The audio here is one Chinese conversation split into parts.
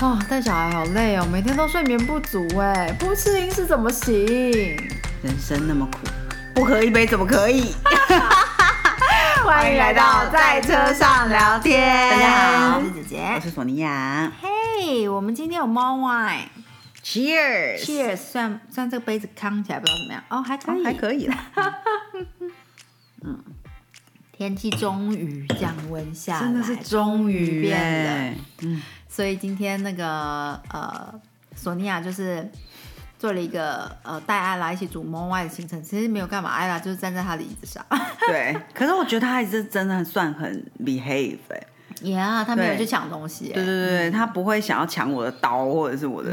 哦，带小孩好累哦，每天都睡眠不足哎，不吃零食怎么行？人生那么苦，不喝一杯怎么可以？欢迎来到在车上聊天。大家好我是姐姐我。是索尼娅嘿，我们今天有猫 wine。，Cheers，Cheers，虽然虽然这个杯子康起来不知道怎么样，哦，还可以，哦还可以啦，天气终于降温下来，真的是终于变耶冷。嗯，所以今天那个呃，索尼娅就是做了一个呃带艾拉一起煮猫外的行程，其实没有干嘛，艾拉就是站在他的椅子上。对。可是我觉得他还是真的算很 behave 哎、Yeah，他没有去抢东西耶，对对对，他不会想要抢我的刀或者是我的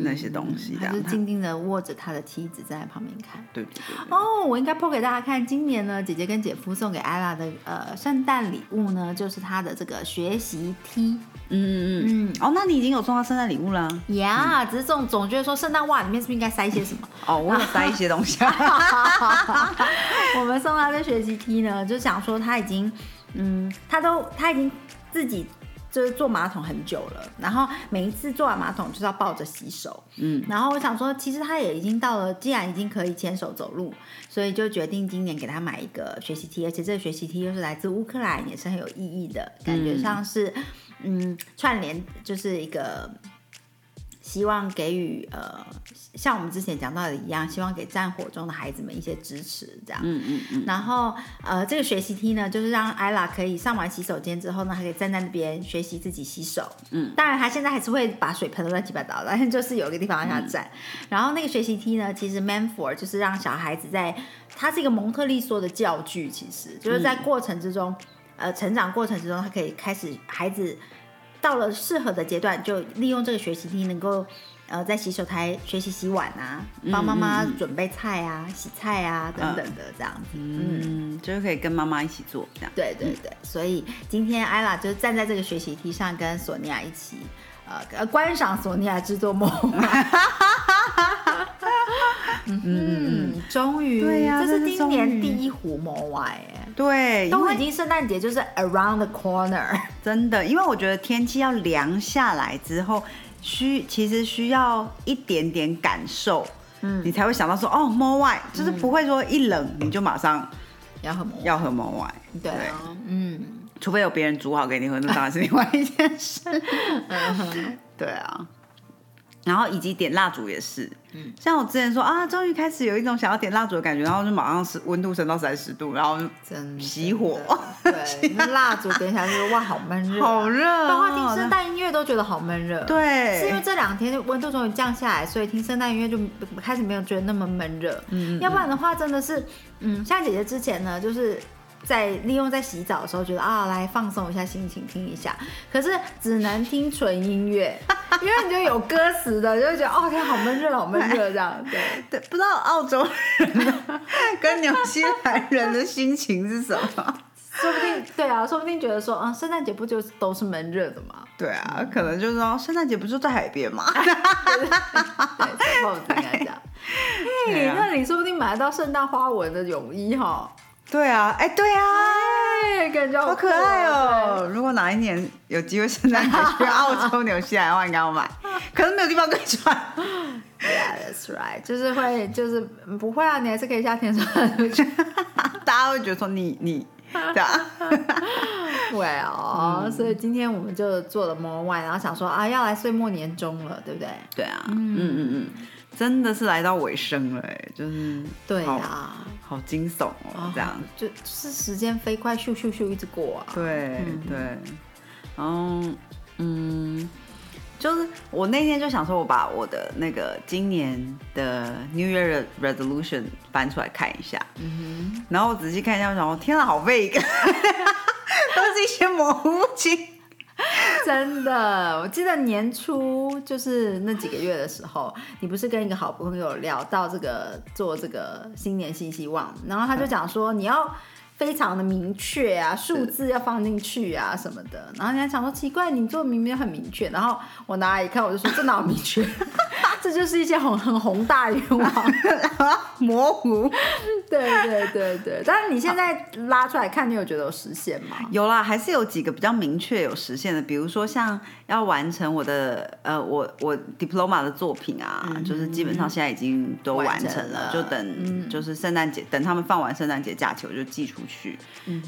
那些东西，这样他她就静静的握着他的梯子站在旁边看。对对对对哦，我应该 po 给大家看，今年呢，姐姐跟姐夫送给艾拉的呃圣诞礼物呢，就是他的这个学习梯。嗯嗯嗯。哦，那你已经有送他圣诞礼物啦？呀、只是这种总觉得说圣诞袜里面是不是应该塞一些什么？哦，我有塞一些东西。我们送他的学习梯呢，就想说他已经，嗯，他都他已经自己就是坐马桶很久了，然后每一次坐完马桶就是要抱着洗手，嗯，然后我想说，其实他也已经到了，既然已经可以牵手走路，所以就决定今年给他买一个学习梯，而且这个学习梯又是来自乌克兰，也是很有意义的，感觉像是，嗯，串联就是一个。希望给予呃，像我们之前讲到的一样，希望给战火中的孩子们一些支持，这样。嗯嗯嗯。然后呃，这个学习梯呢，就是让艾拉可以上完洗手间之后呢，还可以站在那边学习自己洗手。嗯，当然他现在还是会把水喷的乱七八糟的，但是就是有一个地方让他站。然后那个学习梯呢，其实 man for 就是让小孩子在，它是一个蒙特利梭的教具，其实就是在过程之中，呃，成长过程之中，他可以开始孩子到了适合的阶段，就利用这个学习梯能够。呃，在洗手台学习洗碗啊，帮妈妈准备菜啊、洗菜啊等等的这样子。嗯，嗯，就是可以跟妈妈一起做这样。对对对，所以今天艾拉就是站在这个学习梯上，跟索尼娅一起，呃呃，观赏索尼娅制作梦。嗯，终于，对呀这是今年第一壶魔外哎，对，都已经圣诞节就是 around the corner。真的，因为我觉得天气要凉下来之后，需其实需要一点点感受，嗯，你才会想到说哦，魔外就是不会说一冷你就马上要喝魔要喝猫外，对啊，嗯，除非有别人煮好给你喝，那当然是另外一件事。对啊，然后以及点蜡烛也是，像我之前说啊，终于开始有一种想要点蜡烛的感觉，然后就马上是温度升到三十度，然后真熄火，对，那蜡烛点起来就是哇，好闷热啊，好热哦，包括听圣诞音乐都觉得好闷热。。对，是因为这两天温度终于降下来，所以听圣诞音乐就开始没有觉得那么闷热。嗯，要不然的话真的是，嗯，像姐姐之前呢，就是在利用在洗澡的时候，觉得啊，来放松一下心情，听一下。可是只能听纯音乐，因为你就有歌词的，就会觉得哦天，好闷热，好闷热这样。对，对，不知道澳洲人跟纽西兰人的心情是什么？说不定对啊，说不定觉得说，嗯，圣诞节不就都是闷热的吗？对啊，可能就是说圣诞节不就在海边吗？那你说不定买得到圣诞花纹的泳衣哈。对啊，哎，对啊，哎，感觉好可爱哦！如果哪一年有机会圣诞节去澳洲、纽西兰的话，应该要买，可是没有地方可以穿。Yeah, that's right，就是会，就是不会啊，你还是可以夏天穿出去。大家会觉得说你你对啊，Well，、所以今天我们就做了 more wine，然后想说啊，要来岁末年终了，对不对？对啊，嗯嗯嗯，真的是来到尾声了，哎，就是对啊，好惊悚哦，这样。就就是时间飞快，咻咻咻一直过啊。对、对，然后嗯，就是我那天就想说，我把我的那个今年的 New Year Resolution 翻出来看一下，嗯哼然后我仔细看一下，我想说，天啊，好 vague，都是一些模糊不清。真的，我记得年初就是那几个月的时候，你不是跟一个好朋友聊到这个做这个新年新希望，然后他就讲说你要非常的明确啊，数字要放进去啊什么的，然后人家想说奇怪，你做明明很明确，然后我拿来一看，我就说这哪有明确，这这就是一些很很宏大的愿望，模糊。对对对对，但是你现在拉出来看，你有觉得有实现吗？有啦，还是有几个比较明确有实现的，比如说像要完成我的呃，我我 diploma 的作品啊，就是基本上现在已经都完成了，就等就是圣诞节，等他们放完圣诞节假期，我就寄出去。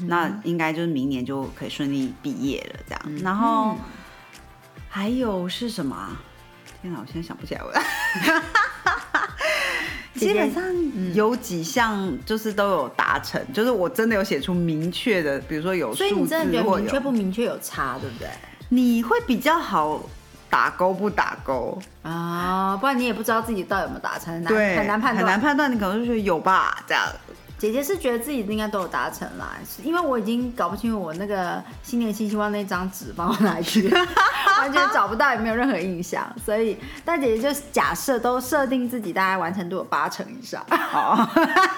那应该就是明年就可以顺利毕业了，这样。然后还有是什么？天哪，我现在想不起来了。基本上有几项就是都有达成，就是我真的有写出明确的，比如说有数字，所以你真的觉得明确不明确有差，对不对？你会比较好打勾不打勾啊，不然你也不知道自己到底有没有达成，很难对，很难判断。很难判断，你可能就觉得有吧，这样。姐姐是觉得自己应该都有达成啦，因为我已经搞不清楚我那个新年新希望那张纸放到哪里去了，完全找不到，也没有任何印象。所以，但姐姐就假设都设定自己大概完成度有八成以上，哦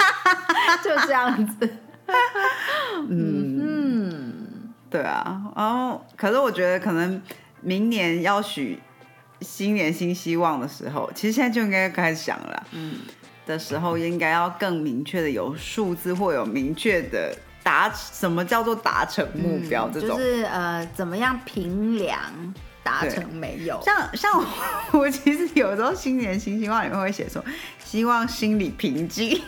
就这样子。嗯嗯，对啊。然后，可是我觉得可能明年要许新年新希望的时候，其实现在就应该开始想了。嗯。的时候，应该要更明确的有数字或有明确的达什么叫做达成目标这种，就是呃怎么样评量达成没有？像像我其实有时候新年新希望里面会写说，希望心理平静。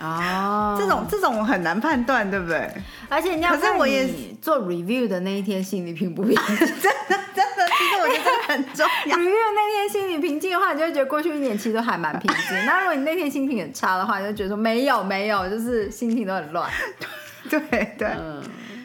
哦，这种这种我很难判断，对不对？而且你要看你做 review 的那一天心里平不平静，真 的真的，其实我觉得很重要。review 那天心里平静的话，你就会觉得过去一年其实都还蛮平静。那如果你那天心情很差的话，你就觉得说没有没有，就是心情都很乱。对对，嗯，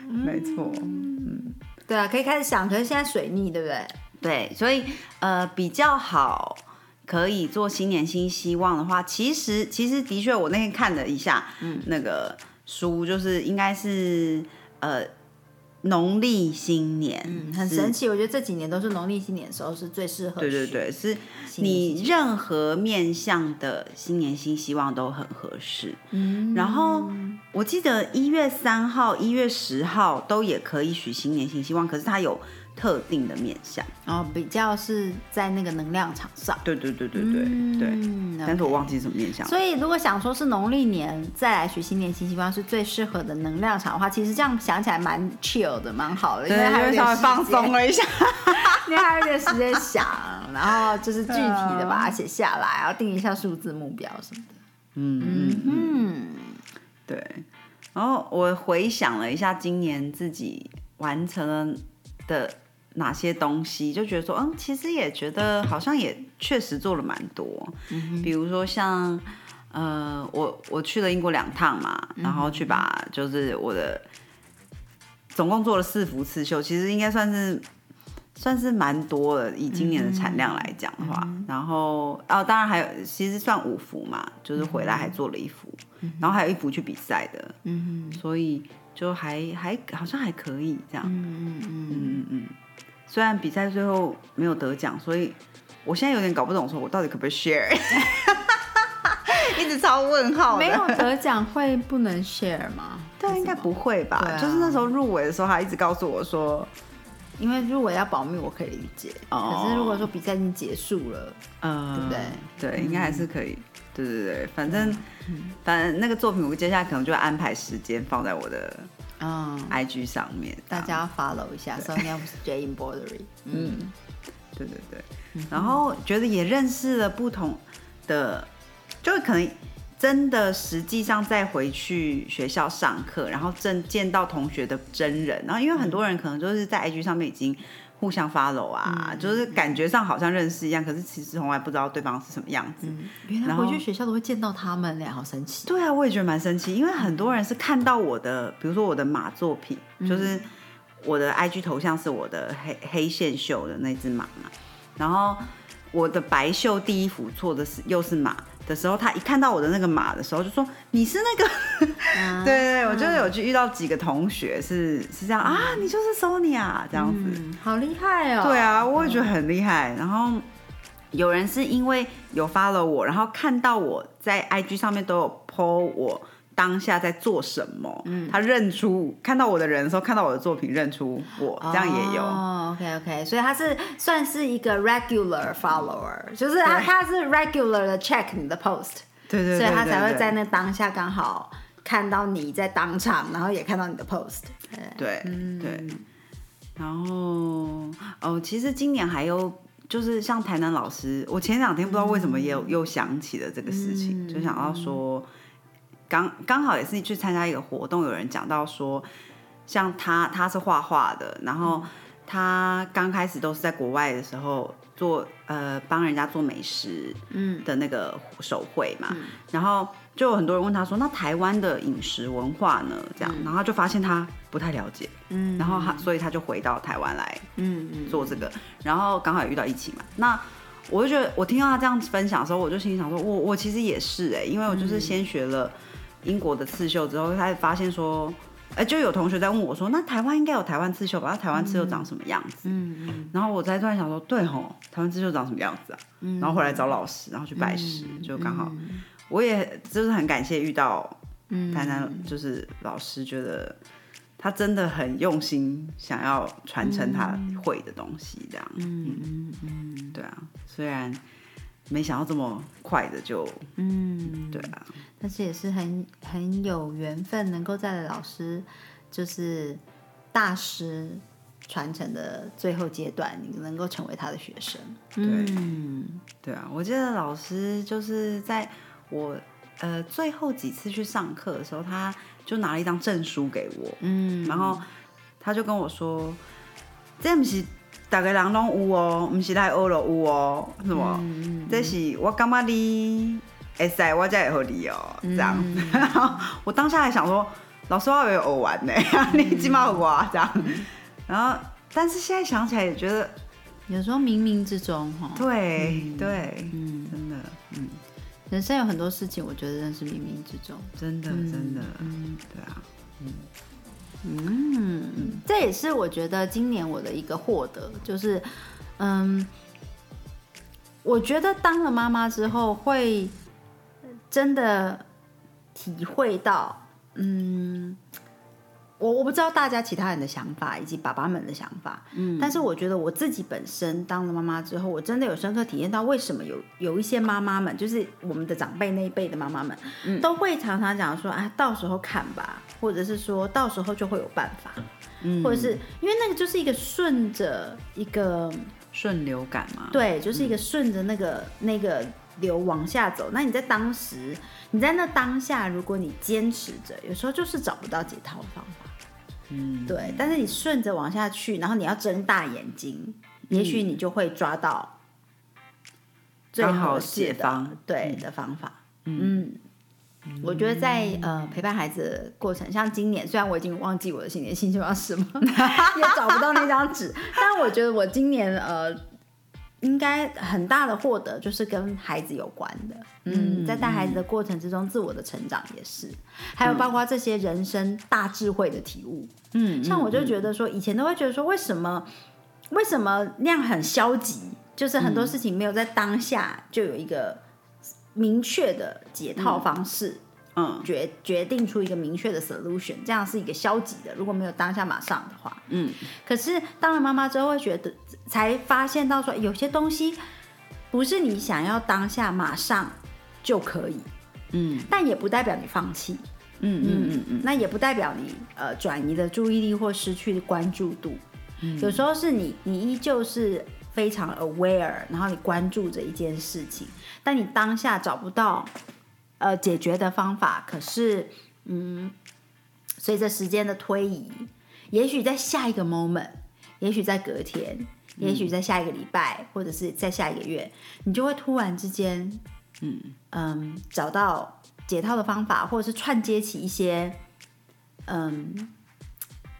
没错，嗯，对啊，可以开始想，可是现在水逆，对不对？对，所以呃比较好。可以做新年新希望的话，其实其实的确，我那天看了一下，嗯，那个书就是应该是呃农历新年，嗯，很神奇。我觉得这几年都是农历新年的时候是最适合。对对对，是你任何面向的新年新希望都很合适。嗯，然后我记得一月三号、一月十号都也可以许新年新希望，可是它有。特定的面相，然后比较是在那个能量场上。对对对对对对，但是我忘记什么面相。所以如果想说是农历年再来学新年新希望是最适合的能量场的话，其实这样想起来蛮 chill 的，蛮好的，因为还有稍微放松了一下，因为还有点时间想，然后就是具体的把它写下来，然后定一下数字目标什么的。嗯嗯嗯，对。然后我回想了一下今年自己完成了的。哪些东西就觉得说，嗯，其实也觉得好像也确实做了蛮多，比如说像，呃，我我去了英国两趟嘛，然后去把就是我的总共做了四幅刺绣，其实应该算是算是蛮多的，以今年的产量来讲的话，然后哦，当然还有其实算五幅嘛，就是回来还做了一幅，然后还有一幅去比赛的，嗯所以就还还好像还可以这样，嗯嗯。嗯嗯嗯。虽然比赛最后没有得奖，所以我现在有点搞不懂，说我到底可不可以 share？一直超问号。没有得奖会不能 share 吗？对，应该不会吧？就是那时候入围的时候，他一直告诉我说，因为入围要保密，我可以理解。可是如果说比赛已经结束了，嗯，对不对？对，应该还是可以。对对对，反正反正那个作品，我接下来可能就会安排时间放在我的。嗯，IG 上面大家 follow 一下，So now is Jay Embroidery。嗯，对对对，然后觉得也认识了不同的，就可能真的实际上再回去学校上课，然后正见到同学的真人，然后因为很多人可能就是在 IG 上面已经。互相 follow 啊，就是感觉上好像认识一样，可是其实从来不知道对方是什么样子。原来回去学校都会见到他们嘞，好神奇。对啊，我也觉得蛮神奇，因为很多人是看到我的，比如说我的马作品，就是我的 IG 头像是我的黑黑线秀的那只马嘛，然后我的白袖第一幅错的是又是马。的时候，他一看到我的那个马的时候，就说：“你是那个？”对 对对，我就有去遇到几个同学是是这样啊，你就是 Sonia 这样子，好厉害哦！对啊，我也觉得很厉害。然后有人是因为有 follow 我，然后看到我在 IG 上面都有 po 我。当下在做什么，嗯，他认出看到我的人的时候，看到我的作品认出我，这样也有。哦，OK OK，所以他是算是一个 regular follower，就是他他是 regular 的 check 你的 post，对对，所以他才会在那当下刚好看到你在当场，然后也看到你的 post。对对，然后哦，其实今年还有就是像台南老师，我前两天不知道为什么也有、又想起了这个事情，就想到说，刚刚好也是去参加一个活动，有人讲到说，像他他是画画的，然后他刚开始都是在国外的时候做呃帮人家做美食嗯。的那个手绘嘛，然后就有很多人问他说，那台湾的饮食文化呢？这样，然后他就发现他不太了解，嗯，然后他所以他就回到台湾来，嗯嗯做这个，然后刚好也遇到疫情嘛，那。我就觉得，我听到他这样分享的时候，我就心里想说，我我其实也是哎、因为我就是先学了英国的刺绣之后，开始发现说，哎、就有同学在问我说，那台湾应该有台湾刺绣吧？那台湾刺绣长什么样子？嗯嗯。然后我才突然想说，对吼，台湾刺绣长什么样子啊？然后回来找老师，然后去拜师，就刚好，我也就是很感谢遇到台南就是老师，觉得他真的很用心，想要传承他会的东西，这样。嗯嗯嗯，对啊，虽然没想到这么快的就，嗯，对啊，但是也是很很有缘分，能够在老师就是大师传承的最后阶段，你能够成为他的学生。嗯，对啊，我记得老师就是在我呃最后几次去上课的时候，他就拿了一张证书给我，嗯，然后他就跟我说，这不是大家人拢有哦，不是来学就有哦，什么，这是我感觉你会使，我才会给你哦，这样，我当下还想说，老师我以为学完呢，你起码有我这样，然后但是现在想起来也觉得，有时候冥冥之中哈，对、对，嗯，真的，嗯。人生有很多事情，我觉得真的是冥冥之中。真的，真的，嗯，对啊，嗯，嗯。这也是我觉得今年我的一个获得，就是，嗯，我觉得当了妈妈之后，会真的体会到，嗯，我我不知道大家其他人的想法，以及爸爸们的想法，嗯，但是我觉得我自己本身当了妈妈之后，我真的有深刻体验到，为什么有有一些妈妈们，就是我们的长辈那一辈的妈妈们，都会常常讲说，啊，到时候看吧，或者是说到时候就会有办法，嗯，或者是因为那个就是一个顺着一个顺流感嘛，对，就是一个顺着那个、那个流往下走。那你在当时，你在那当下，如果你坚持着，有时候就是找不到解套方法。嗯，对，但是你顺着往下去，然后你要睁大眼睛，也许你就会抓到最好解方对的方法。嗯，我觉得在呃陪伴孩子的过程，像今年，虽然我已经忘记我的新年新希望是什么，也找不到那张纸，但我觉得我今年呃。应该很大的获得就是跟孩子有关的，嗯，在带孩子的过程之中，自我的成长也是，还有包括这些人生大智慧的体悟，嗯，像我就觉得说，以前都会觉得说，为什么为什么那样很消极？就是很多事情没有在当下就有一个明确的解套方式，嗯，决决定出一个明确的 solution，这样是一个消极的。如果没有当下马上的话，嗯，可是当了妈妈之后，会觉得才发现到说，有些东西不是你想要当下马上就可以，嗯，但也不代表你放弃。嗯嗯嗯嗯，那也不代表你呃转移的注意力或失去关注度。嗯有时候是你你依旧是非常 aware，然后你关注着一件事情，但你当下找不到呃解决的方法。可是嗯，随着时间的推移，也许在下一个 moment，也许在隔天，也许在下一个礼拜，或者是在下一个月，你就会突然之间嗯嗯，找到解套的方法，或者是串接起一些嗯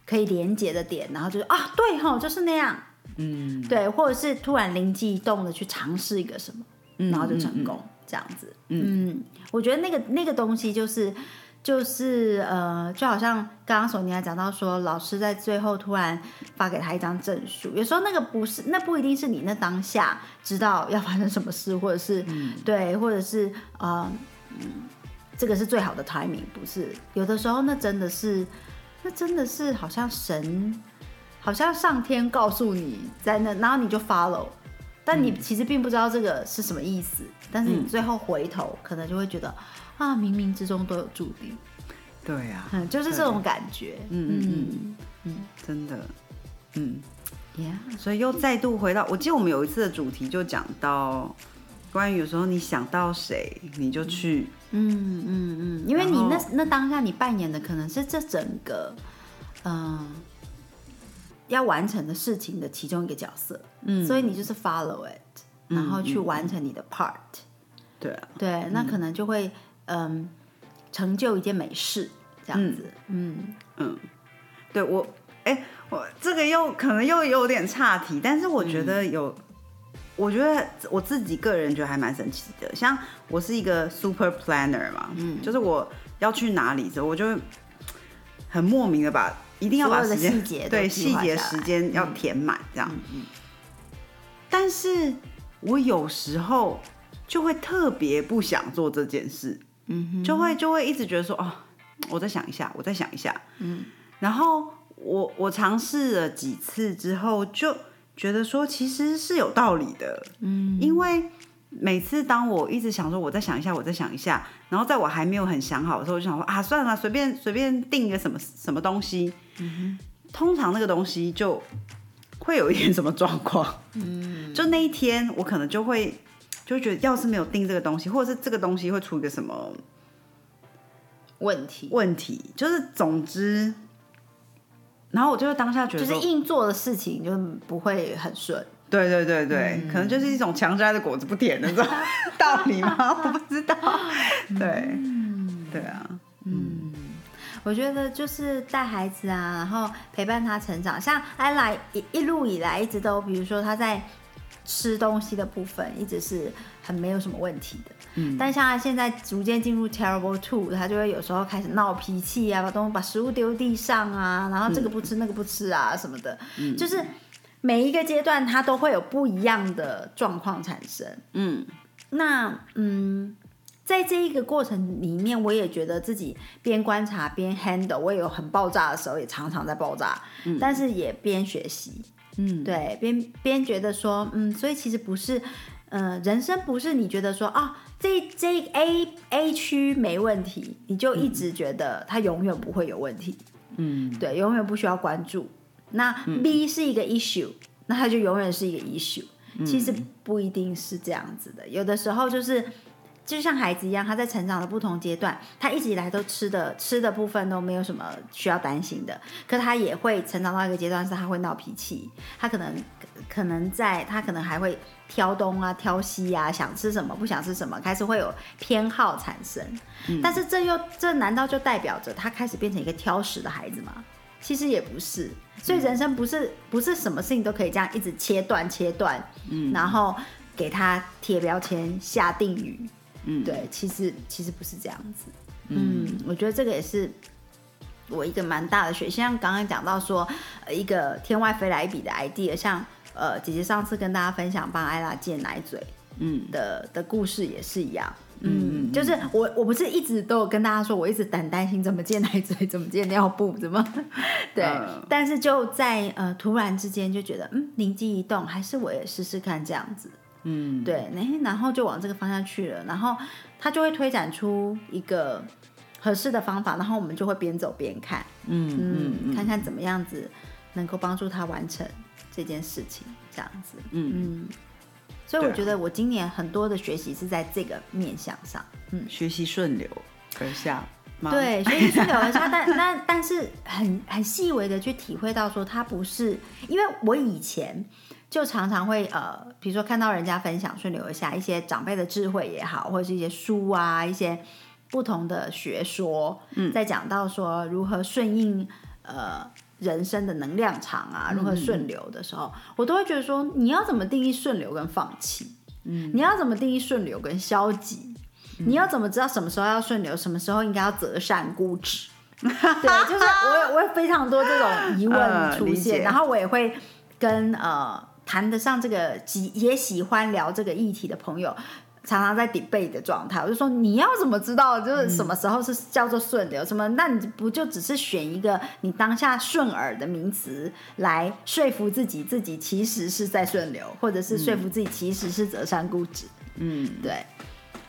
可以连接的点，然后就是啊，对哈，就是那样，嗯，对，或者是突然灵机一动的去尝试一个什么，嗯然后就成功，这样子。嗯，我觉得那个那个东西就是就是呃，就好像刚刚索尼娅讲到说，老师在最后突然发给他一张证书，有时候那个不是，那不一定是你那当下知道要发生什么事，或者是、对，或者是呃，嗯，这个是最好的 timing，不是？有的时候那真的是，那真的是好像神，好像上天告诉你在那，然后你就 follow，但你其实并不知道这个是什么意思，但是你最后回头可能就会觉得啊，冥冥之中都有注定。对呀、嗯，就是这种感觉。嗯嗯嗯嗯。真的，嗯。，Yeah，所以又再度回到，我记得我们有一次的主题就讲到，关于有时候你想到谁，你就去，嗯。嗯嗯，因为你那那当下你扮演的可能是这整个，嗯、要完成的事情的其中一个角色，嗯，所以你就是 follow it，然后去完成你的 part，、对啊，对，那可能就会嗯成就一件美事，这样子，嗯。嗯。对我，哎、我这个又可能又有点岔题，但是我觉得有，我觉得我自己个人觉得还蛮神奇的。像我是一个 super planner 嘛，嗯，就是我要去哪里之后，我就会很莫名的把一定要把时间细节对细节时间要填满这样。嗯但是我有时候就会特别不想做这件事，嗯，就会就会一直觉得说，哦，我再想一下，我再想一下，嗯，然后我我尝试了几次之后，就觉得说其实是有道理的，嗯，因为每次当我一直想说我再想一下，我再想一下，然后在我还没有很想好的时候，我就想说啊，算了，随便随便定一个什么什么东西，嗯通常那个东西就会有一点什么状况，嗯，就那一天我可能就会就会觉得，要是没有定这个东西，或者是这个东西会出一个什么问题问题，就是总之，然后我就会当下觉得，就是硬做的事情就不会很顺。对对对对，可能就是一种强摘的果子不甜的这种道理吗？我不知道。对，对啊，我觉得就是带孩子啊，然后陪伴他成长。像艾拉一一路以来一直都，比如说他在吃东西的部分，一直是很没有什么问题的。嗯，但像他现在逐渐进入 terrible two，他就会有时候开始闹脾气啊，把东西把食物丢地上啊，然后这个不吃、那个不吃啊什么的，就是每一个阶段他都会有不一样的状况产生。嗯那嗯，在这一个过程里面，我也觉得自己边观察边 handle，我也有很爆炸的时候，也常常在爆炸，但是也边学习，嗯，对，边边觉得说，嗯，所以其实不是，呃，人生不是你觉得说啊，这这 A A 区没问题，你就一直觉得它永远不会有问题，嗯，对，永远不需要关注。那 B 是一个 issue，、那它就永远是一个 issue。其实不一定是这样子的，有的时候就是就像孩子一样，他在成长的不同阶段，他一直以来都吃的吃的部分都没有什么需要担心的，可他也会成长到一个阶段，是他会闹脾气，他可能可能在他可能还会挑东啊、挑西啊，想吃什么不想吃什么，开始会有偏好产生。但是这又这难道就代表着他开始变成一个挑食的孩子吗？其实也不是，所以人生不是不是什么事情都可以这样一直切断切断，嗯，然后给他贴标签下定语，嗯。对，其实其实不是这样子，嗯，我觉得这个也是我一个蛮大的学习，像刚刚讲到说，呃，一个天外飞来一笔的 idea，像呃姐姐上次跟大家分享帮艾拉戒奶嘴，嗯。的的故事也是一样。嗯嗯，就是我我不是一直都有跟大家说，我一直很担心怎么戒奶嘴，怎么戒尿布，怎么 对，嗯。但是就在呃突然之间就觉得，嗯，灵机一动，还是我也试试看这样子，嗯，对，哎，然后就往这个方向去了，然后他就会推展出一个合适的方法，然后我们就会边走边看，嗯嗯嗯，看看怎么样子能够帮助他完成这件事情，这样子，嗯嗯。所以我觉得我今年很多的学习是在这个面向上，嗯，学习顺流而下？，对，学习顺流而下，但但但是很很细微的去体会到说，它不是因为我以前就常常会呃，比如说看到人家分享顺流而下一些长辈的智慧也好，或者是一些书啊，一些不同的学说，嗯，在讲到说如何顺应呃。人生的能量场啊，如何顺流的时候，我都会觉得说，你要怎么定义顺流跟放弃？嗯，你要怎么定义顺流跟消极？你要怎么知道什么时候要顺流，什么时候应该要择善固执？对，就是我有我有非常多这种疑问出现，呃然后我也会跟呃谈得上这个喜也喜欢聊这个议题的朋友，常常在 debate 的状态，我就说你要怎么知道就是什么时候是叫做顺流？什么？那你不就只是选一个你当下顺耳的名词来说服自己，自己其实是在顺流，或者是说服自己其实是择善固执？嗯，对。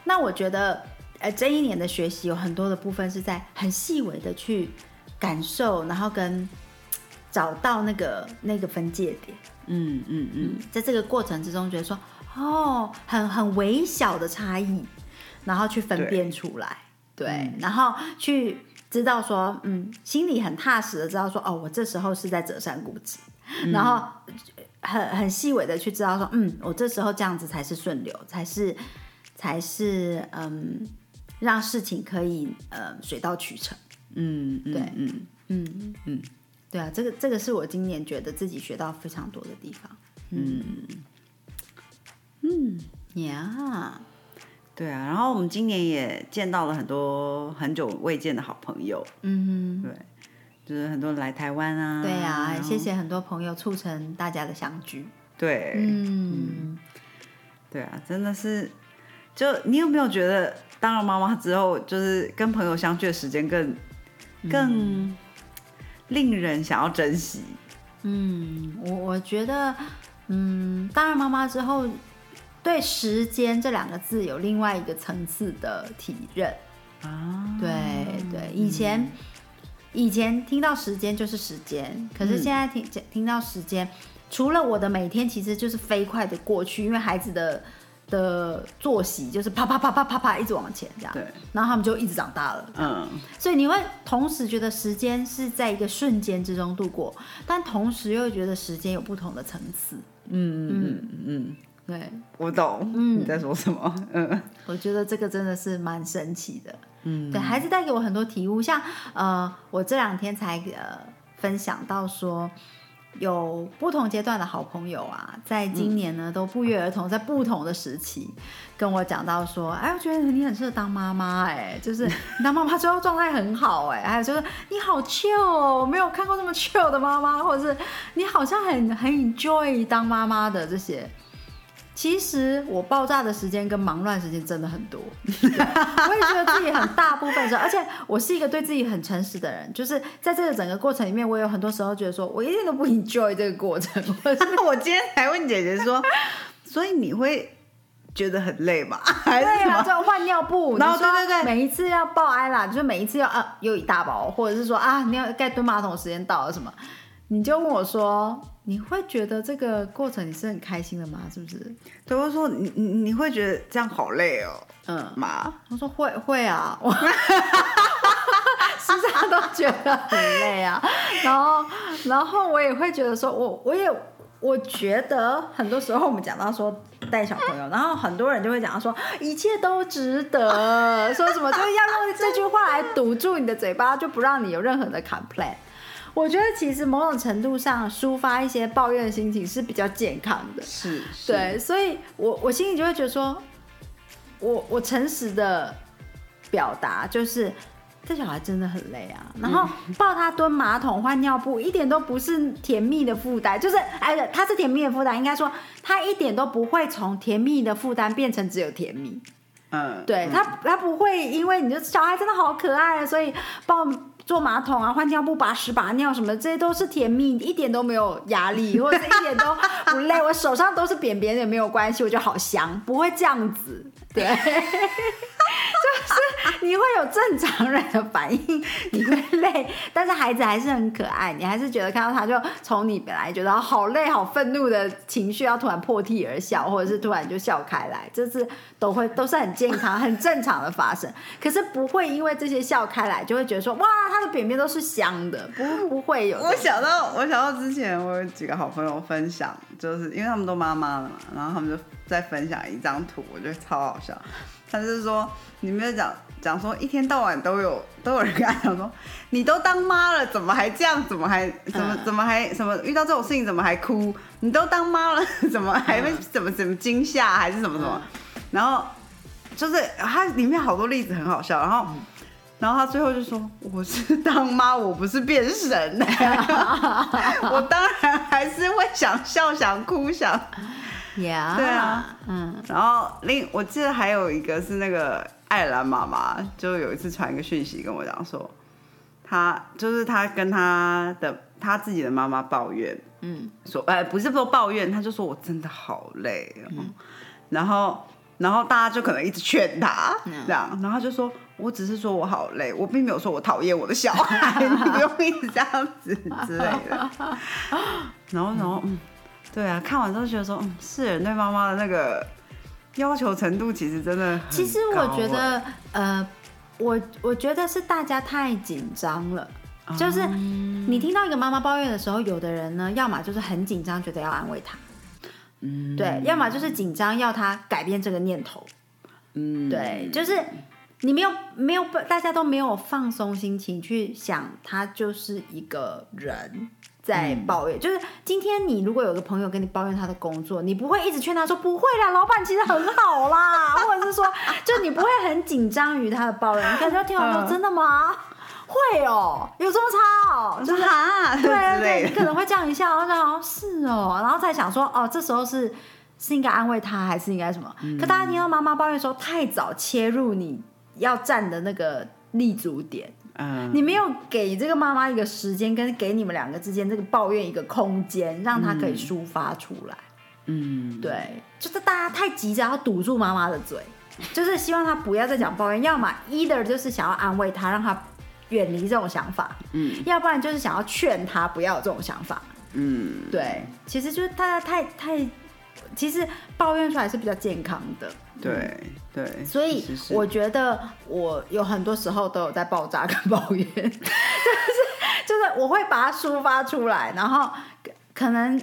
那我觉得，呃，这一年的学习有很多的部分是在很细微的去感受，然后跟找到那个那个分界点。嗯嗯嗯，在这个过程之中，觉得说。哦，很很微小的差异，然后去分辨出来，对，然后去知道说，嗯，心里很踏实的知道说，哦，我这时候是在折扇固执，然后很很细微的去知道说，嗯，我这时候这样子才是顺流，才是才是嗯，让事情可以呃水到渠成，嗯，对，嗯。嗯。嗯，对啊，这个这个是我今年觉得自己学到非常多的地方，嗯。嗯。呀，对啊，然后我们今年也见到了很多很久未见的好朋友，嗯哼，对，就是很多人来台湾啊，对啊，谢谢很多朋友促成大家的相聚，对，嗯，对啊，真的是，就你有没有觉得当了妈妈之后，就是跟朋友相聚的时间更更令人想要珍惜？嗯，我我觉得，嗯，当了妈妈之后。对“时间”这两个字有另外一个层次的体认啊，对对，以前以前听到时间就是时间，可是现在听听到时间，除了我的每天其实就是飞快的过去，因为孩子的的作息就是啪啪啪啪啪啪一直往前这样，对，然后他们就一直长大了，嗯，所以你会同时觉得时间是在一个瞬间之中度过，但同时又觉得时间有不同的层次，嗯嗯嗯嗯。对，我懂，嗯，你在说什么？嗯，我觉得这个真的是蛮神奇的，嗯，对孩子带给我很多体悟，像呃，我这两天才呃分享到说，有不同阶段的好朋友啊，在今年呢都不约而同在不同的时期跟我讲到说，哎，我觉得你很适合当妈妈，哎，就是你 当妈妈之后状态很好，哎，还有就是你好 chill 哦，没有看过那么 chill 的妈妈，或者是你好像很很 enjoy 当妈妈的这些。其实我爆炸的时间跟忙乱时间真的很多，我也觉得自己很大部分时候，而且我是一个对自己很诚实的人，就是在这个整个过程里面，我有很多时候觉得说我一点都不 enjoy 这个过程。我今天才问姐姐说，所以你会觉得很累吗？对啊，就换尿布，然后对对对，每一次要抱艾拉，就是每一次要啊又一大包，或者是说啊你要该蹲马桶时间到了什么，你就问我说。你会觉得这个过程你是很开心的吗？是不是？对，我说你你你会觉得这样好累哦，嗯吗？我说会会啊，我时常都觉得很累啊。然后然后我也会觉得说，我我也我觉得很多时候我们讲到说带小朋友，然后很多人就会讲到说一切都值得，说什么就是要用这句话来堵住你的嘴巴，就不让你有任何的 complain。我觉得其实某种程度上抒发一些抱怨的心情是比较健康的，是，对，所以我我心里就会觉得说，我我诚实的表达就是这小孩真的很累啊，然后抱他蹲马桶换尿布一点都不是甜蜜的负担，就是哎，他是甜蜜的负担，应该说他一点都不会从甜蜜的负担变成只有甜蜜，嗯，对他他不会因为你就小孩真的好可爱，所以抱。坐马桶啊，换尿布、拔屎拔尿什么，这些都是甜蜜，一点都没有压力，或者是一点都不累。我手上都是扁扁的，没有关系，我就好香，不会这样子，对。就是你会有正常人的反应，你会累，但是孩子还是很可爱，你还是觉得看到他就从你本来觉得好累、好愤怒的情绪，要突然破涕而笑，或者是突然就笑开来，这是都会都是很健康、很正常的发生。可是不会因为这些笑开来，就会觉得说哇，他的扁扁都是香的，不不会有。我想到我想到之前我有几个好朋友分享，就是因为他们都妈妈了嘛，然后他们就在分享一张图，我觉得超好笑。他就是说，你没有讲讲说，一天到晚都有都有人跟他讲说，你都当妈了，怎么还这样？怎么还怎么怎么还什么？遇到这种事情怎么还哭？你都当妈了，怎么还会怎么怎么惊吓还是什么什么？然后就是他里面好多例子很好笑，然后然后他最后就说，我是当妈，我不是变神，我当然还是会想笑、想哭、想。呀，对啊，嗯，然后另我记得还有一个是那个爱尔兰妈妈，就有一次传一个讯息跟我讲说，她就是她跟她的她自己的妈妈抱怨，嗯，说哎不是说抱怨，她就说我真的好累哦，然后然后大家就可能一直劝她这样，然后她就说我只是说我好累，我并没有说我讨厌我的小孩，你不用一直这样子之类的，然后然后嗯。对啊，看完之后觉得说，嗯，世人对妈妈的那个要求程度其实真的很其实我觉得，呃，我我觉得是大家太紧张了。就是你听到一个妈妈抱怨的时候，有的人呢，要么就是很紧张，觉得要安慰她，嗯，对；要么就是紧张，要她改变这个念头，嗯，对，就是你没有没有，大家都没有放松心情去想，他就是一个人在抱怨。就是今天你如果有个朋友跟你抱怨他的工作，你不会一直劝他说不会啦，老板其实很好啦，或者是说，就你不会很紧张于他的抱怨，你可能就听完说嗯真的吗？会哦，有这么差哦，就是哈，对对对，你可能会这样一下，然后是哦，然后才想说哦，这时候是是应该安慰他，还是应该什么？可大家听到妈妈抱怨说太早切入你要站的那个立足点，嗯，你没有给这个妈妈一个时间，跟给你们两个之间这个抱怨一个空间，让她可以抒发出来。嗯，对，就是大家太急着要堵住妈妈的嘴，就是希望她不要再讲抱怨，要么 either 就是想要安慰她，让她远离这种想法，嗯，要不然就是想要劝她不要有这种想法。嗯，对，其实就是大家太太，其实抱怨出来是比较健康的。对对，所以我觉得我有很多时候都有在爆炸跟抱怨，就是就是我会把它抒发出来，然后可可能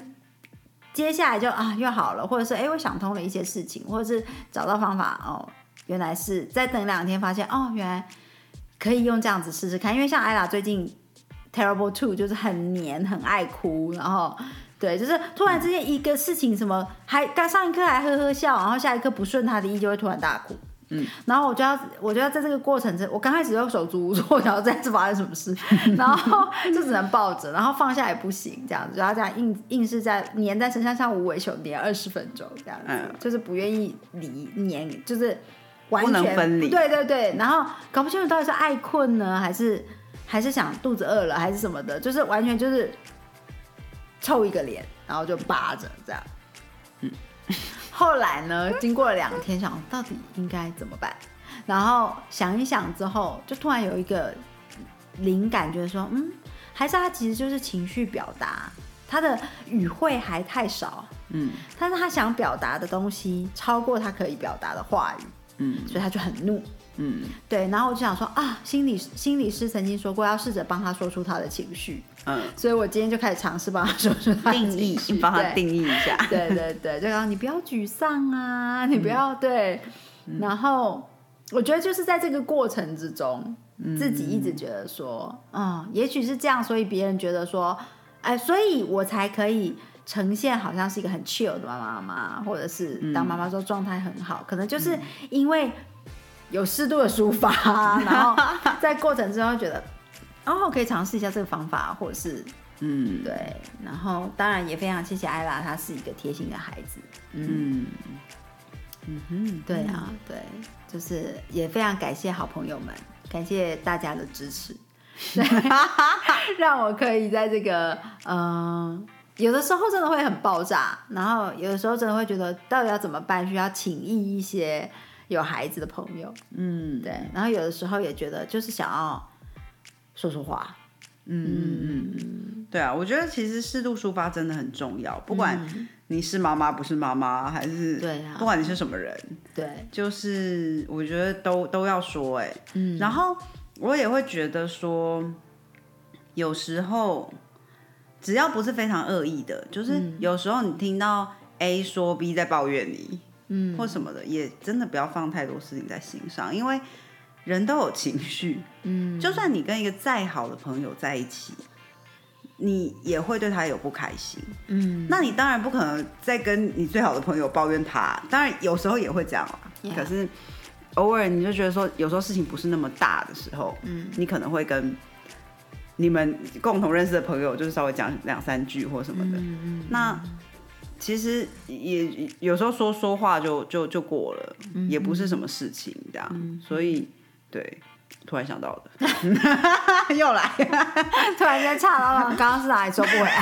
接下来就啊又好了，或者是哎我想通了一些事情，或者是找到方法哦，原来是再等两天发现哦原来可以用这样子试试看，因为像艾拉最近 Terrible Two 就是很黏很爱哭，然后。对，就是突然之间一个事情，什么还刚上一刻还呵呵笑，然后下一刻不顺他的意就会突然大哭。嗯，然后我就要，我就要在这个过程中，我刚开始就手足无措，然后再次发生什么事，然后就只能抱着，然后放下也不行，这样子，就要这样硬硬是在粘在身上，像无尾熊粘二十分钟这样子，嗯就是不愿意离粘，就是完不全能分离对对对，然后搞不清楚到底是爱困呢，还是还是想肚子饿了，还是什么的，就是完全就是臭一个脸，然后就扒着这样。嗯，后来呢，经过了两天，想到底应该怎么办，然后想一想之后，就突然有一个灵感，觉得说，嗯，还是他其实就是情绪表达，他的语汇还太少，嗯。但是他想表达的东西超过他可以表达的话语，嗯。所以他就很怒。嗯。对，然后我就想说啊，心理心理师曾经说过，要试着帮他说出他的情绪，嗯，所以我今天就开始尝试帮他说出他的定义情绪，帮他定义一下，对对对，就刚你不要沮丧啊，你不要、对，然后我觉得就是在这个过程之中，自己一直觉得说，嗯，也许是这样，所以别人觉得说，哎，所以我才可以呈现好像是一个很 chill 的妈妈，或者是当妈妈之后状态很好，可能就是因为有适度的抒发，然后在过程之中觉得，哦，可以尝试一下这个方法，或者是嗯对，然后当然也非常谢谢艾拉，她是一个贴心的孩子。嗯嗯哼，对啊，对，就是也非常感谢好朋友们，感谢大家的支持，对，让我可以在这个嗯、有的时候真的会很爆炸，然后有的时候真的会觉得到底要怎么办，需要请益一些有孩子的朋友，嗯对，然后有的时候也觉得就是想要说说话，嗯。嗯，对啊，我觉得其实适度抒发真的很重要，不管你是妈妈不是妈妈，还是对啊。不管你是什么人，对，就是我觉得都都要说哎、嗯，然后我也会觉得说，有时候只要不是非常恶意的，就是有时候你听到 A 说 B 在抱怨你，嗯，或什么的，也真的不要放太多事情在心上，因为人都有情绪，嗯，就算你跟一个再好的朋友在一起。你也会对他有不开心，嗯，那你当然不可能再跟你最好的朋友抱怨他，当然有时候也会这样啦。Yeah 可是偶尔你就觉得说，有时候事情不是那么大的时候，嗯，你可能会跟你们共同认识的朋友，就是稍微讲两三句或什么的。嗯。那其实也有时候说说话就就就过了，也不是什么事情这样，所以对，突然想到的，又来，突然间岔到了，刚刚是哪里说不回来？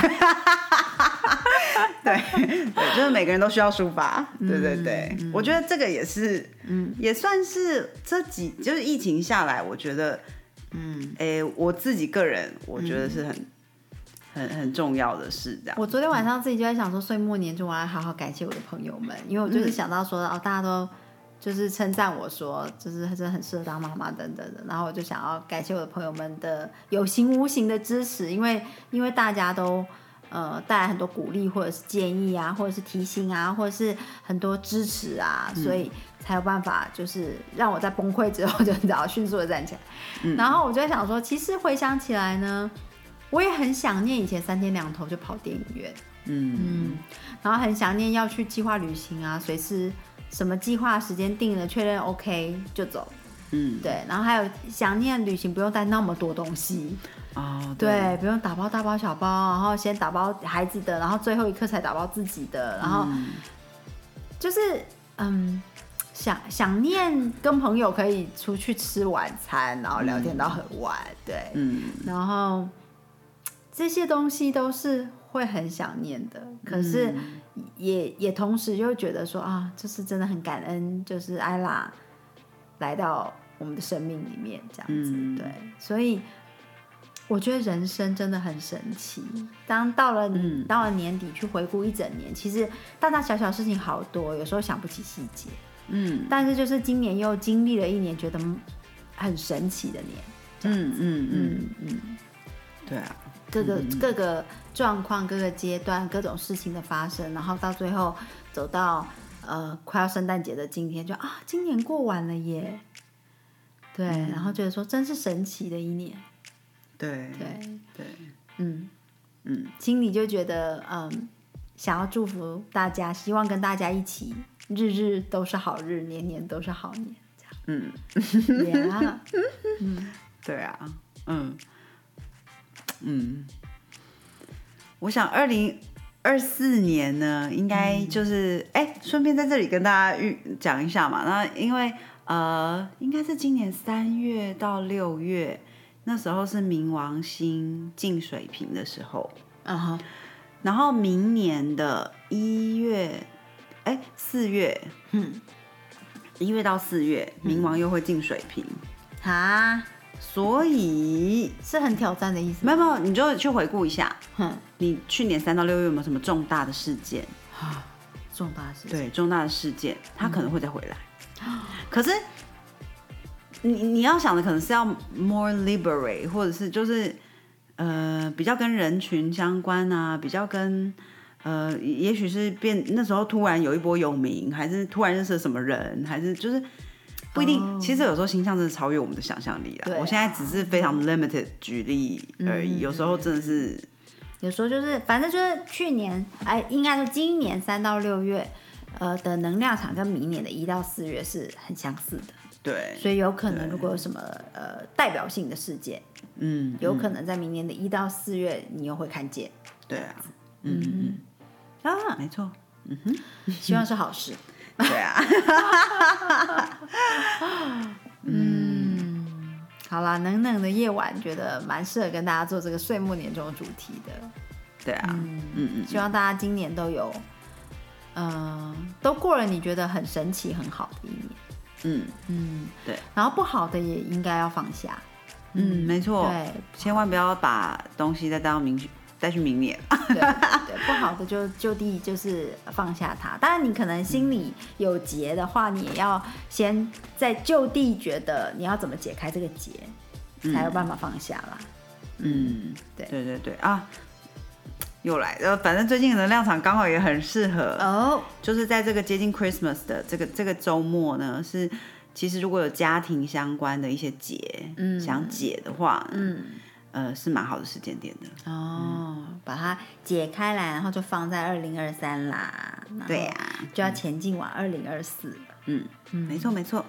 对对，就是每个人都需要抒发，对对对，我觉得这个也是，嗯，也算是这几就是疫情下来，我觉得，嗯，哎，我自己个人我觉得是很。很很重要的事，这样。我昨天晚上自己就在想说，岁末年终我要好好感谢我的朋友们，因为我就是想到说，哦，大家都就是称赞我说，就是真的很适合当妈妈等等的，然后我就想要感谢我的朋友们的有形无形的支持，因为因为大家都呃带来很多鼓励或者是建议啊，或者是提醒啊，或者是很多支持啊，所以才有办法就是让我在崩溃之后 就只要迅速的站起来。然后我就在想说，其实回想起来呢。我也很想念以前三天两头就跑电影院，嗯。嗯，然后很想念要去计划旅行啊，随时什么计划时间定了，确认 OK 就走，嗯，对，然后还有想念旅行不用带那么多东西，哦，对，不用打包大包小包，然后先打包孩子的，然后最后一刻才打包自己的，然后就是嗯，想想念跟朋友可以出去吃晚餐，然后聊天到很晚，对，嗯，然后。这些东西都是会很想念的，可是也也同时又觉得说啊，就是真的很感恩，就是艾拉来到我们的生命里面这样子，对，所以我觉得人生真的很神奇。当到了你到了年底去回顾一整年，其实大大小小事情好多，有时候想不起细节，嗯，但是就是今年又经历了一年，觉得很神奇的年，嗯嗯嗯嗯，对啊。各个各个状况、各个阶段、各种事情的发生，然后到最后走到呃快要圣诞节的今天，就啊，今年过完了耶。对，然后觉得说真是神奇的一年。对对对，嗯嗯，心里就觉得嗯，想要祝福大家，希望跟大家一起日日都是好日，年年都是好年，这样。嗯，呀，嗯，对啊，嗯。嗯，我想二零二四年呢，应该就是哎，顺便在这里跟大家预讲一下嘛。那因为呃，应该是今年三月到六月，那时候是冥王星进水瓶的时候，嗯哼。然后明年的一月，哎，四月，嗯，一月到四月，冥王又会进水瓶，啊。所以是很挑战的意思。没有没有，你就去回顾一下，哼，你去年三到六月有没有什么重大的事件？啊，重大事件。对，重大的事件，他可能会再回来。可是，你你要想的可能是要 more liberate，或者是就是呃比较跟人群相关啊，比较跟呃也许是变那时候突然有一波有名，还是突然认识了什么人，还是就是。不一定，其实有时候形象真的超越我们的想象力了。我现在只是非常 limited 举例而已，有时候真的是，有时候就是，反正就是去年，哎，应该是今年三到六月，呃的能量场跟明年的一到四月是很相似的。对，所以有可能如果有什么呃代表性的事件，嗯，有可能在明年的一到四月你又会看见。对啊，嗯嗯。啊，没错，嗯哼，希望是好事。对啊，嗯，好啦，冷冷的夜晚，觉得蛮适合跟大家做这个岁末年终主题的。对啊，嗯嗯，希望大家今年都有，嗯，都过了你觉得很神奇、很好的一年。嗯嗯，对。然后不好的也应该要放下。嗯，没错。对，千万不要把东西再当明再去明年，对对，不好的就就地就是放下它。当然，你可能心里有结的话，你也要先在就地觉得你要怎么解开这个结，才有办法放下啦。嗯，对对对对啊，又来，呃，反正最近能量场刚好也很适合哦，就是在这个接近 Christmas 的这个这个周末呢，是其实如果有家庭相关的一些结，嗯，想解的话，嗯。呃，是蛮好的时间点的哦，把它解开来，然后就放在二零二三啦。对呀，就要前进往二零二四。嗯嗯，没错没错。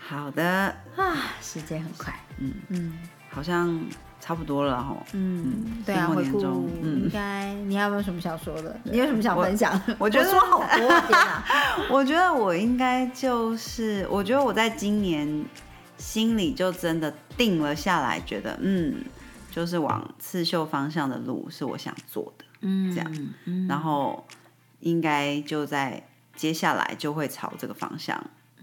好的啊，时间很快。嗯嗯，好像差不多了哈。嗯，对啊，岁末回顾年终嗯应该你还有没有什么想说的？你有什么想分享？我觉得说好多！我觉得我应该就是，我觉得我在今年心里就真的定了下来，觉得嗯，就是往刺绣方向的路是我想做的，嗯，这样嗯然后应该就在接下来就会朝这个方向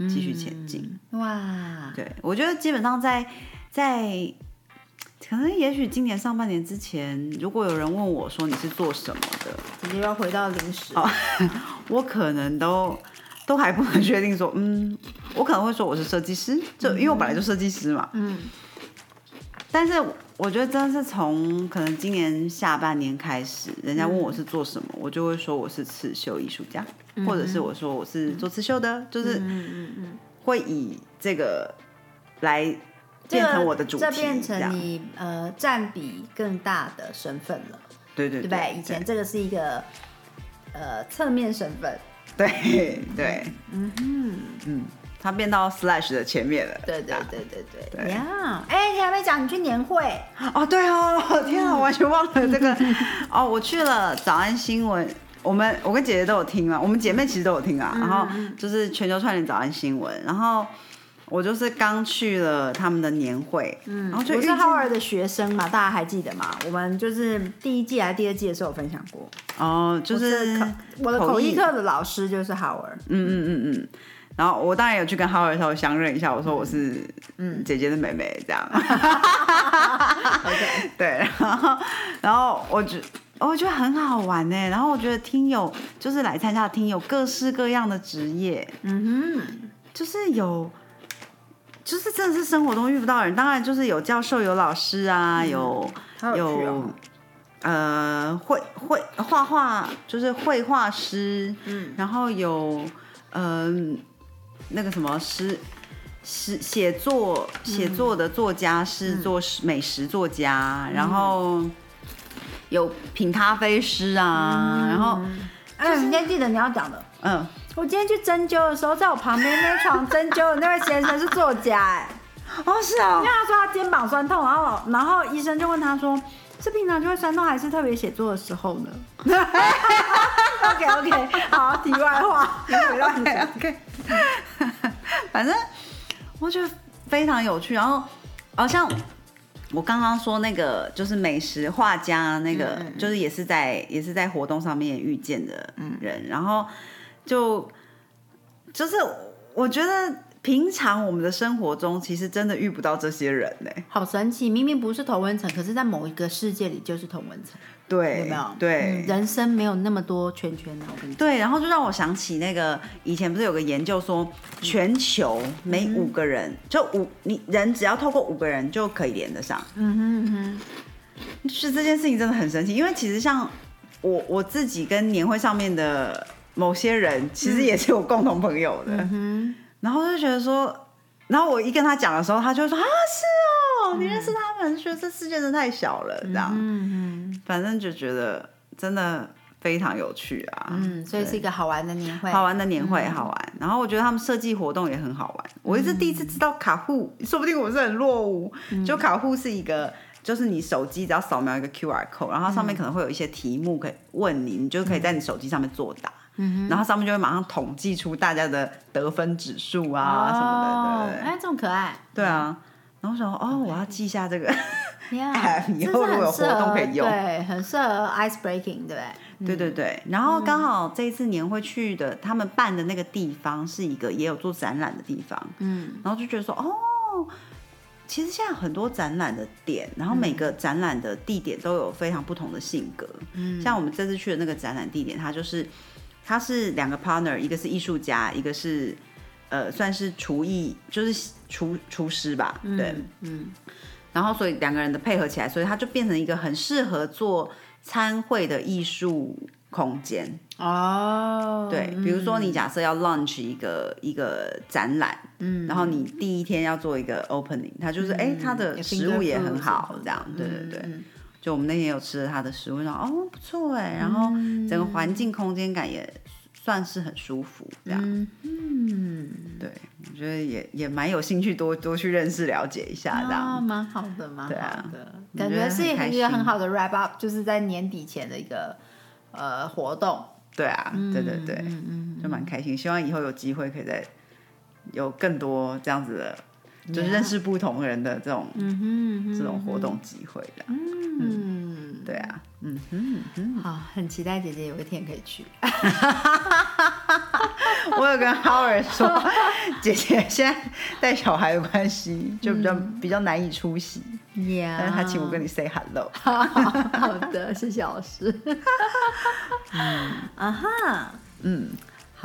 继续前进。哇，对，我觉得基本上在在可能也许今年上半年之前，如果有人问我说你是做什么的，直接要回到零食。哦 我可能都都还不能确定说，嗯，我可能会说我是设计师，就因为我本来就设计师嘛。嗯。但是我觉得真的是从可能今年下半年开始，人家问我是做什么，我就会说我是刺绣艺术家，或者是我说我是做刺绣的，就是嗯嗯嗯，会以这个来这个变成我的主题，这变成你呃占比更大的身份了，对对对？以前这个是一个呃侧面身份，对对，嗯哼，嗯，它变到 slash 的前面了。对对对对对，对呀，哎，你还没讲你去年会，哦，对哦，天啊，我完全忘了这个。哦，我去了早安新闻，我们我跟姐姐都有听啊，我们姐妹其实都有听啊。然后就是全球串联早安新闻，然后我就是刚去了他们的年会，嗯，然后就我是浩尔的学生嘛，大家还记得吗？我们就是第一季还是第二季的时候有分享过，哦，就是口我的口译课的老师就是浩尔，嗯嗯嗯嗯。然后我当然有去跟浩尔稍微相认一下，我说我是嗯姐姐的妹妹这样。OK，对，然后然后我觉我觉得很好玩呢。然后我觉得听友就是来参加的听友各式各样的职业，嗯哼，就是有，就是真的是生活中遇不到的人。当然就是有教授、有老师啊，有有呃绘绘画画，就是绘画师，嗯，然后有嗯、那个什么诗。诗写作写作的作家是做食美食作家，然后有品咖啡师啊，然后哎，你今天记得你要讲的。嗯，我今天去针灸的时候，在我旁边那床针灸的那位先生是作家、哎，哦是啊因为，他说他肩膀酸痛，然后然后医生就问他说，是平常就会酸痛，还是特别写作的时候呢？OK OK，好，题外话，你回到你的 OK，反正我觉得非常有趣。然后，好像我刚刚说那个就是美食画家，那个、就是也是在也是在活动上面遇见的人，然后就就是我觉得平常我们的生活中其实真的遇不到这些人呢、好神奇，明明不是同温层，可是在某一个世界里就是同温层，对，有没有？对。嗯人生没有那么多圈圈的，我跟你。对，然后就让我想起那个以前不是有个研究说，全球每五个人、就五你人只要透过五个人就可以连得上，嗯哼嗯是这件事情真的很神奇。因为其实像我我自己跟年会上面的某些人，其实也是有共同朋友的，哼嗯哼，然后就觉得说，然后我一跟他讲的时候，他就说啊是哦，你认识他们，觉得这世界真的太小了，这样，嗯嗯反正就觉得真的非常有趣啊，嗯，所以是一个好玩的年会。好玩的年会，好玩。然后我觉得他们设计活动也很好玩。我一直第一次知道卡户，说不定我是很落伍。就卡户是一个，就是你手机只要扫描一个 QR code，然后上面可能会有一些题目可以问你，你就可以在你手机上面作答。然后上面就会马上统计出大家的得分指数啊什么的，对不对？哎，这么可爱。对啊。然后我想说，哦，我要记一下这个。以后如果有活动可以用对，很适合 ice breaking，对不对？对对对，然后刚好这一次年会去的，他们办的那个地方是一个也有做展览的地方，嗯然后就觉得说，哦，其实现在很多展览的点，然后每个展览的地点都有非常不同的性格。嗯，像我们这次去的那个展览地点，它就是它是两个 partner，一个是艺术家，一个是呃算是厨艺，就是厨厨师吧，对。嗯然后所以两个人的配合起来，所以他就变成一个很适合做餐会的艺术空间。哦，对，比如说你假设要 launch 一个一个展览，嗯，然后你第一天要做一个 opening，他就是哎、他的有食物也很好这样，对对对。嗯就我们那天有吃了他的食物，然后哦不错哎，然后整个环境空间感也算是很舒服这样。嗯嗯，对，我觉得也也蛮有兴趣多多去认识了解一下这啊，样。蛮好的，蛮好对啊感觉是一个很好的 wrap up，就是在年底前的一个呃活动。对啊，对对对，嗯嗯就蛮开心。希望以后有机会可以再有更多这样子的，就是认识不同人的这种这种活动机会的。嗯，对啊，嗯哼嗯好，很期待姐姐有一天可以去。我有跟 Howard 说，姐姐现在带小孩的关系就比较、比较难以出席，呀但是他请我跟你 say hello。好好的，谢谢老师。嗯啊哈，嗯，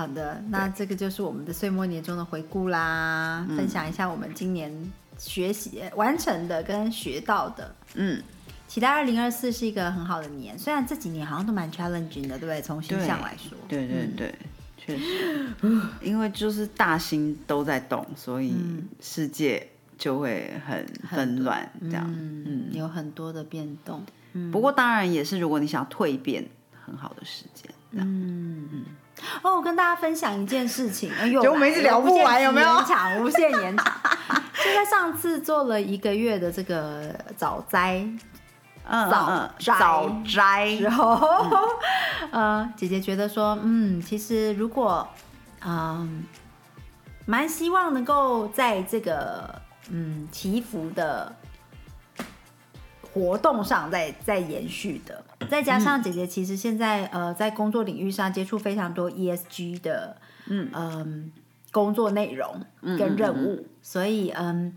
好的，那这个就是我们的岁末年终的回顾啦，分享一下我们今年学习完成的跟学到的。嗯，期待二零二四是一个很好的年，虽然这几年好像都蛮 challenging 的，对不对？从形象来说，对对对，确实，因为就是大星都在动，所以世界就会很纷乱这样。嗯，有很多的变动。不过当然也是，如果你想蜕变，很好的时间。嗯哦，我跟大家分享一件事情，哎呦，就我们一直聊不完有没有？延长，无限延长。就在上次做了一个月的这个早斋嗯早嗯早斋之后，呃，姐姐觉得说，嗯，其实如果，嗯，蛮希望能够在这个嗯祈福的活动上在在延续的，再加上姐姐其实现在呃在工作领域上接触非常多 ESG 的嗯工作内容跟任务，所以嗯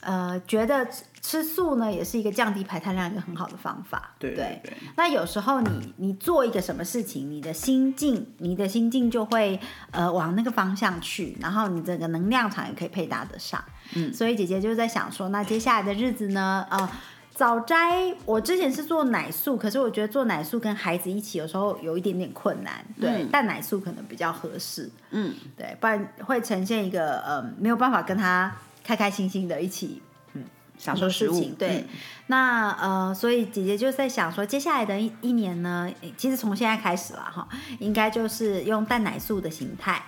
呃觉得吃吃素呢也是一个降低排碳量一个很好的方法，对对对，那有时候你你做一个什么事情，你的心境，你的心境就会呃往那个方向去，然后你整个能量场也可以配搭得上。嗯，所以姐姐就在想说，那接下来的日子呢，呃。早斋，我之前是做奶素，可是我觉得做奶素跟孩子一起有时候有一点点困难，对，但奶素可能比较合适，嗯，对，不然会呈现一个呃没有办法跟他开开心心的一起嗯享受事情，，对，那呃，所以姐姐就在想说，接下来的一一年呢，其实从现在开始了哈，应该就是用蛋奶素的形态，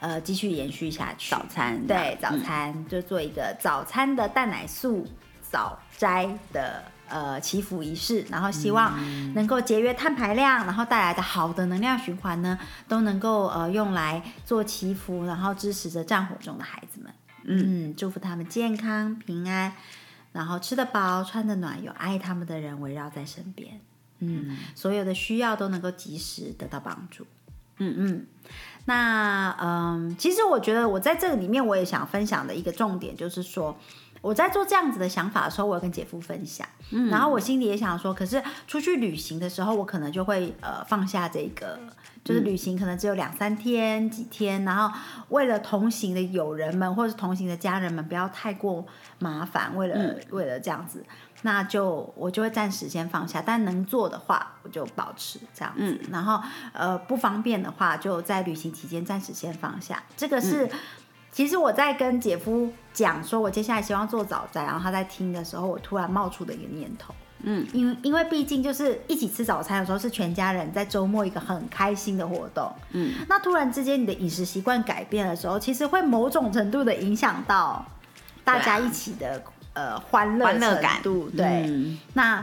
呃，继续延续下去。早餐对，早嗯。餐、就做一个早餐的蛋奶素早斋的。呃，祈福仪式，然后希望能够节约碳排量，然后带来的好的能量循环呢，都能够呃用来做祈福，然后支持着战火中的孩子们，嗯，祝福他们健康平安，然后吃得饱，穿得暖，有爱他们的人围绕在身边，嗯，所有的需要都能够及时得到帮助。嗯。嗯，那嗯，其实我觉得我在这个里面，我也想分享的一个重点就是说，我在做这样子的想法的时候，我有跟姐夫分享，嗯，然后我心里也想说，可是出去旅行的时候，我可能就会呃放下这个。就是旅行可能只有两三天、几天，然后为了同行的友人们或者是同行的家人们不要太过麻烦，为了、为了这样子，那就我就会暂时先放下，但能做的话我就保持这样子，然后呃不方便的话就在旅行期间暂时先放下。这个是、其实我在跟姐夫讲说我接下来希望做早餐，然后他在听的时候，我突然冒出的一个念头。嗯，因为因为毕竟就是一起吃早餐的时候是全家人在周末一个很开心的活动，嗯，那突然之间你的饮食习惯改变的时候，其实会某种程度的影响到大家一起的、呃欢乐欢乐感程度，对，嗯。那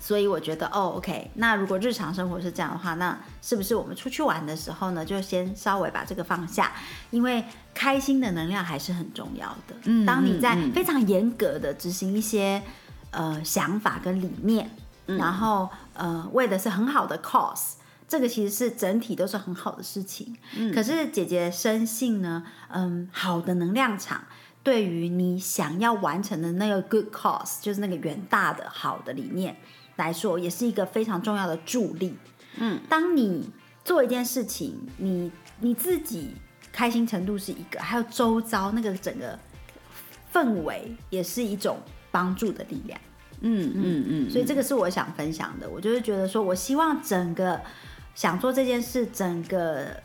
所以我觉得哦，OK，那如果日常生活是这样的话，那是不是我们出去玩的时候呢，就先稍微把这个放下，因为开心的能量还是很重要的。嗯当你在嗯嗯非常严格的执行一些呃想法跟理念，然后呃为的是很好的 cause。这个其实是整体都是很好的事情，可是姐姐深信呢，嗯，好的能量场对于你想要完成的那个 good cause，就是那个远大的好的理念来说，也是一个非常重要的助力。嗯，当你做一件事情，你你自己开心程度是一个，还有周遭那个整个氛围也是一种帮助的力量。嗯嗯嗯，所以这个是我想分享的。我就是觉得说，我希望整个想做这件事，整个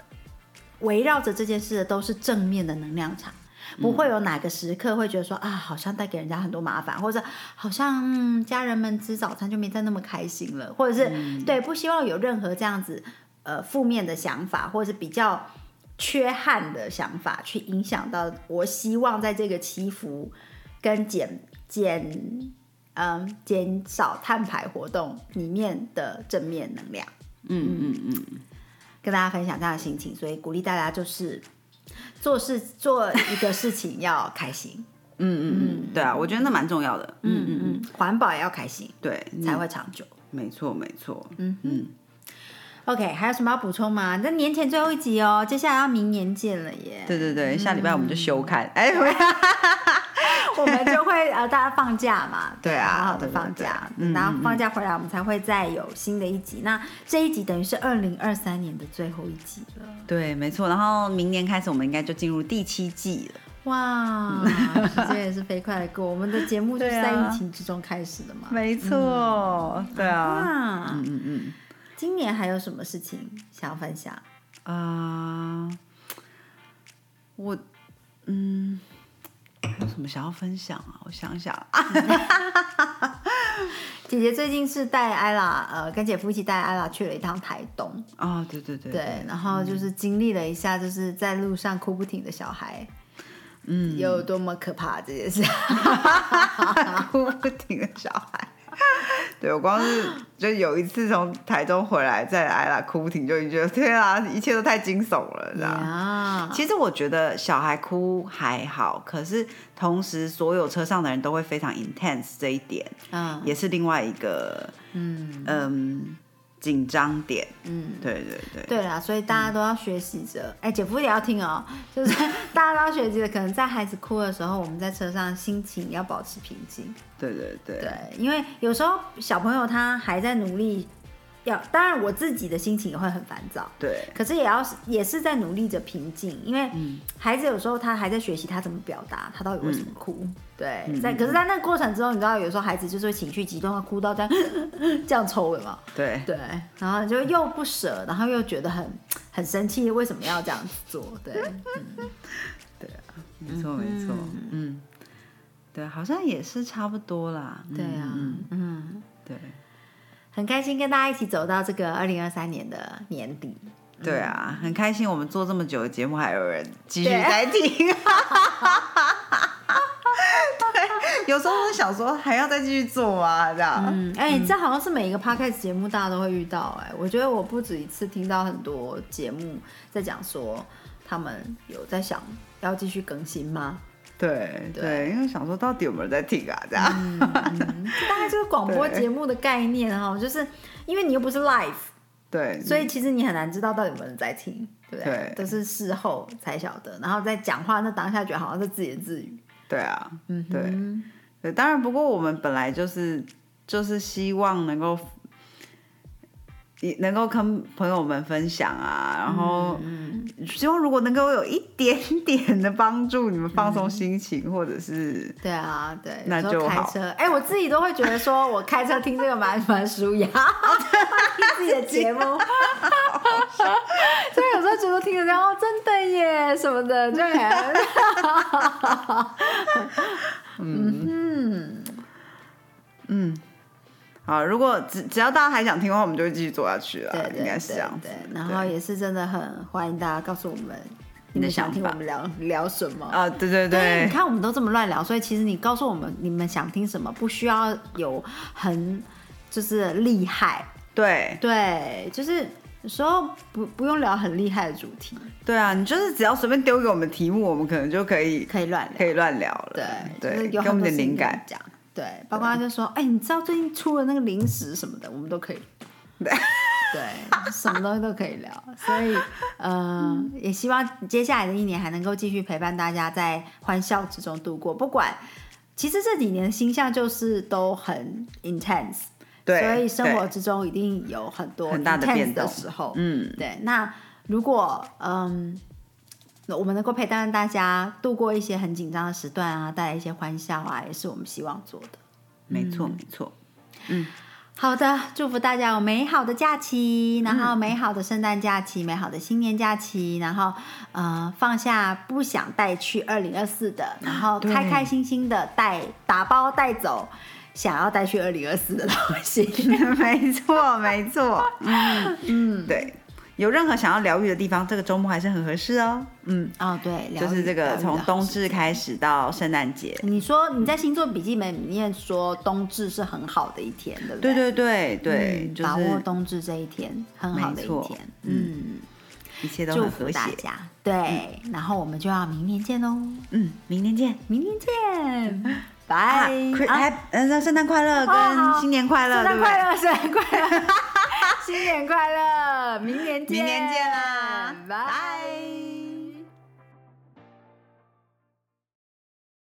围绕着这件事的都是正面的能量场。不会有哪个时刻会觉得说啊，好像带给人家很多麻烦，或者好像、嗯、家人们吃早餐就没再那么开心了，或者是、对不希望有任何这样子呃负面的想法，或者是比较缺憾的想法，去影响到我希望在这个祈福跟减减嗯减少碳排活动里面的正面能量。嗯嗯嗯，跟大家分享这样的心情，所以鼓励大家就是做事做一个事情要开心，嗯嗯嗯，对啊，我觉得那蛮重要的。嗯嗯嗯，环保也要开心，对，才会长久。没错没错。嗯嗯。OK，还有什么要补充吗？那年前最后一集哦，接下来要明年见了耶。对对对，下礼拜我们就休刊。哎，我们就会呃，大家放假嘛，对啊，好好的放假，然后放假回来，我们才会再有新的一集。那这一集等于是二零二三年的最后一集了。对，没错。然后明年开始，我们应该就进入第七季了。哇，时间也是飞快的过。我们的节目就是在疫情之中开始的嘛。没错，对啊，嗯嗯嗯。今年还有什么事情想要分享？啊，我嗯，有什么想要分享啊？我想想啊，姐姐最近是带艾拉，呃，跟姐夫一起带艾拉去了一趟台东。啊，对对对，对，然后就是经历了一下，就是在路上哭不停的小孩，嗯，有多么可怕这件事，哭不停的小孩。对我光是就有一次从台中回来再来啦哭停，就觉得天啊，一切都太惊悚了，这样。其实我觉得小孩哭还好，可是同时所有车上的人都会非常 intense，这一点，嗯，也是另外一个，嗯嗯。紧张点，嗯，对对对，对啦，所以大家都要学习着，哎，姐夫也要听哦，就是大家都要学习着，可能在孩子哭的时候，我们在车上心情要保持平静，对对对，对，因为有时候小朋友他还在努力。要当然，我自己的心情也会很烦躁，对。可是也要也是在努力着平静，因为孩子有时候他还在学习他怎么表达，他到底为什么哭？对，在可是，在那个过程之中，你知道，有时候孩子就是会情绪激动，他哭到这样 这样抽了嘛？对对，然后就又不舍，然后又觉得很很生气，为什么要这样子做？对，对啊，没错没错，嗯，对，好像也是差不多啦。对啊，嗯，对。很开心跟大家一起走到这个二零二三年的年底。对啊，很开心我们做这么久的节目，还有人继续在听。对，有时候我想说，还要再继续做吗？这样。嗯，哎，这好像是每一个 podcast 节目大家都会遇到。哎，我觉得我不止一次听到很多节目在讲说，他们有在想要继续更新吗？对对，因为想说到底有没有人在听啊？这样，大概就是广播 节目的概念哈，就是因为你又不是 live，对，所以其实你很难知道到底有没有人在听，对不对？都是事后才晓得，然后在讲话那当下觉得好像是自言自语。对啊，嗯，对对，当然，不过我们本来就是就是希望能够。能够跟朋友们分享啊，然后希望如果能够有一点 点的帮助，你们放松心情，或者是对啊，对，那就开车。哎，我自己都会觉得说，我开车听这个蛮蛮舒压，听自己的节目，所以有时候觉得听着这样，哦，真的耶什么的，就很，嗯嗯嗯。好，如果只只要大家还想听的话，我们就会继续做下去了。对，应该是这样对。然后也是真的很欢迎大家告诉我们你们想听我们聊聊什么啊？对对对，你看我们都这么乱聊，所以其实你告诉我们你们想听什么，不需要有很就是厉害。对对，就是有时候不不用聊很厉害的主题。对啊，你就是只要随便丢给我们题目，我们可能就可以可以乱可以乱聊了。对对，给我们点灵感讲。对，包括他就说，哎，你知道最近出了那个零食什么的，我们都可以，对，什么东西都可以聊。所以，嗯，也希望接下来的一年还能够继续陪伴大家在欢笑之中度过。不管，其实这几年的星象就是都很 intense，对，所以生活之中一定有很多很大的变的时候。嗯，对。那如果，嗯。那我们能够陪伴大家度过一些很紧张的时段啊，带来一些欢笑啊，也是我们希望做的。没错，没错。嗯，好的，祝福大家有美好的假期，然后美好的圣诞假期，美好的新年假期，然后呃放下不想带去二零二四的，然后开开心心的带打包带走想要带去二零二四的东西。没错，没错。嗯嗯，对。有任何想要疗愈的地方，这个周末还是很合适哦。嗯，哦，对，就是这个从冬至开始到圣诞节。你说你在星座笔记本里面说冬至是很好的一天，对不对？对对对对，把握冬至这一天，很好的一天。嗯，一切都很和谐。对，然后我们就要明年见喽。嗯，明年见，明年见，拜。嗯，圣诞快乐跟新年快乐，圣诞快乐，圣诞快乐，新年快乐，明年见，明年见啦，拜。